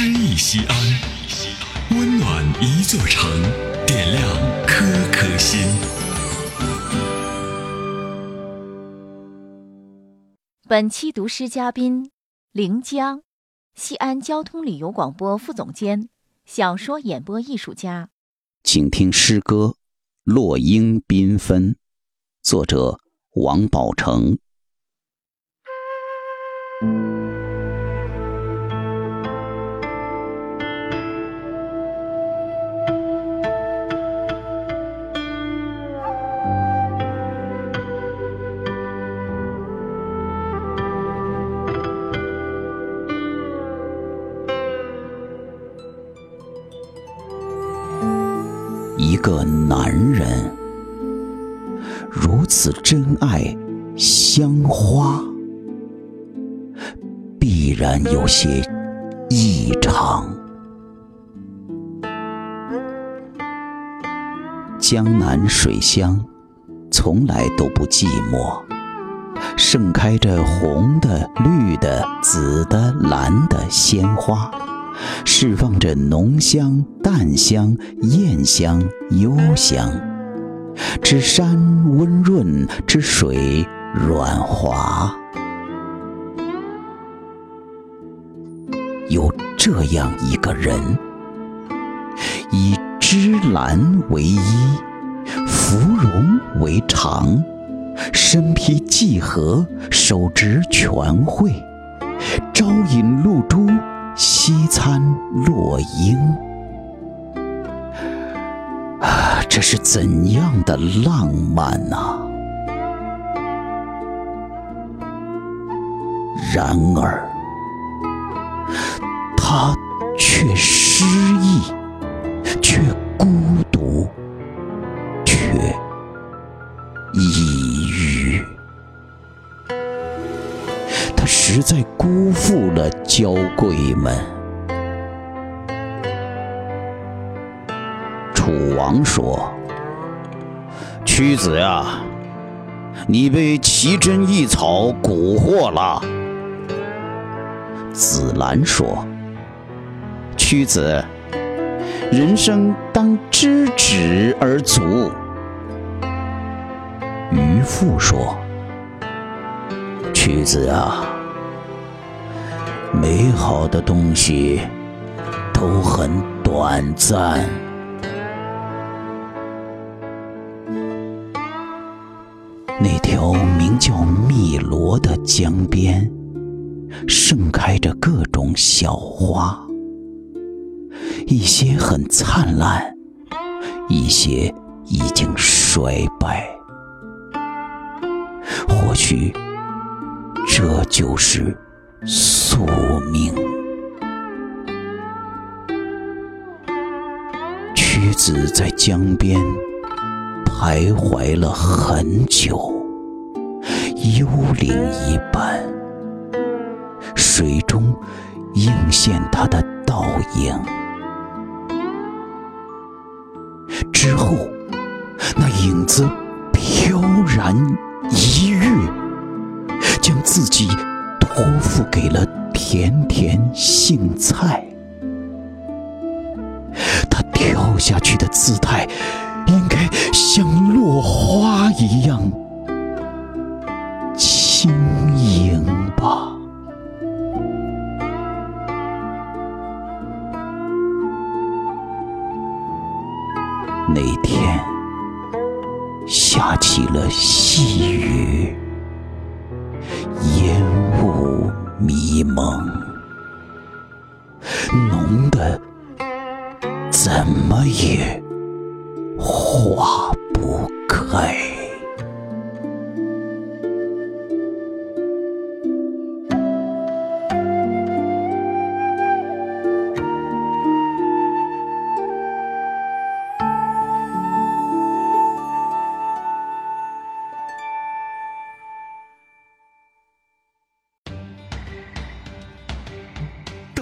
诗意西安，温暖一座城，点亮颗颗心。本期读诗嘉宾：临江，西安交通旅游广播副总监，小说演播艺术家。请听诗歌《落英缤纷》，作者王宝成。一个男人如此珍爱香花，必然有些异常。江南水乡从来都不寂寞，盛开着红的、绿的、紫的、蓝的鲜花。释放着浓香、淡香、艳香、幽香，之山温润，之水软滑。有这样一个人，以芝兰为衣，芙蓉为裳，身披髻盒，手执权惠，朝饮露珠。西餐落英，啊，这是怎样的浪漫呐！然而，他却失意，却孤独，却抑实在辜负了娇贵们。楚王说：“屈子呀，你被奇珍异草蛊惑了。”子兰说：“屈子，人生当知止而足。”渔父说。屈子啊，美好的东西都很短暂。那条名叫汨罗的江边，盛开着各种小花，一些很灿烂，一些已经衰败。或许。这就是宿命。屈子在江边徘徊了很久，幽灵一般，水中映现他的倒影。之后，那影子飘然一跃。将自己托付给了甜甜杏菜，他跳下去的姿态，应该像落花一样轻盈吧。那天下起了细雨。迷蒙，浓的怎么也化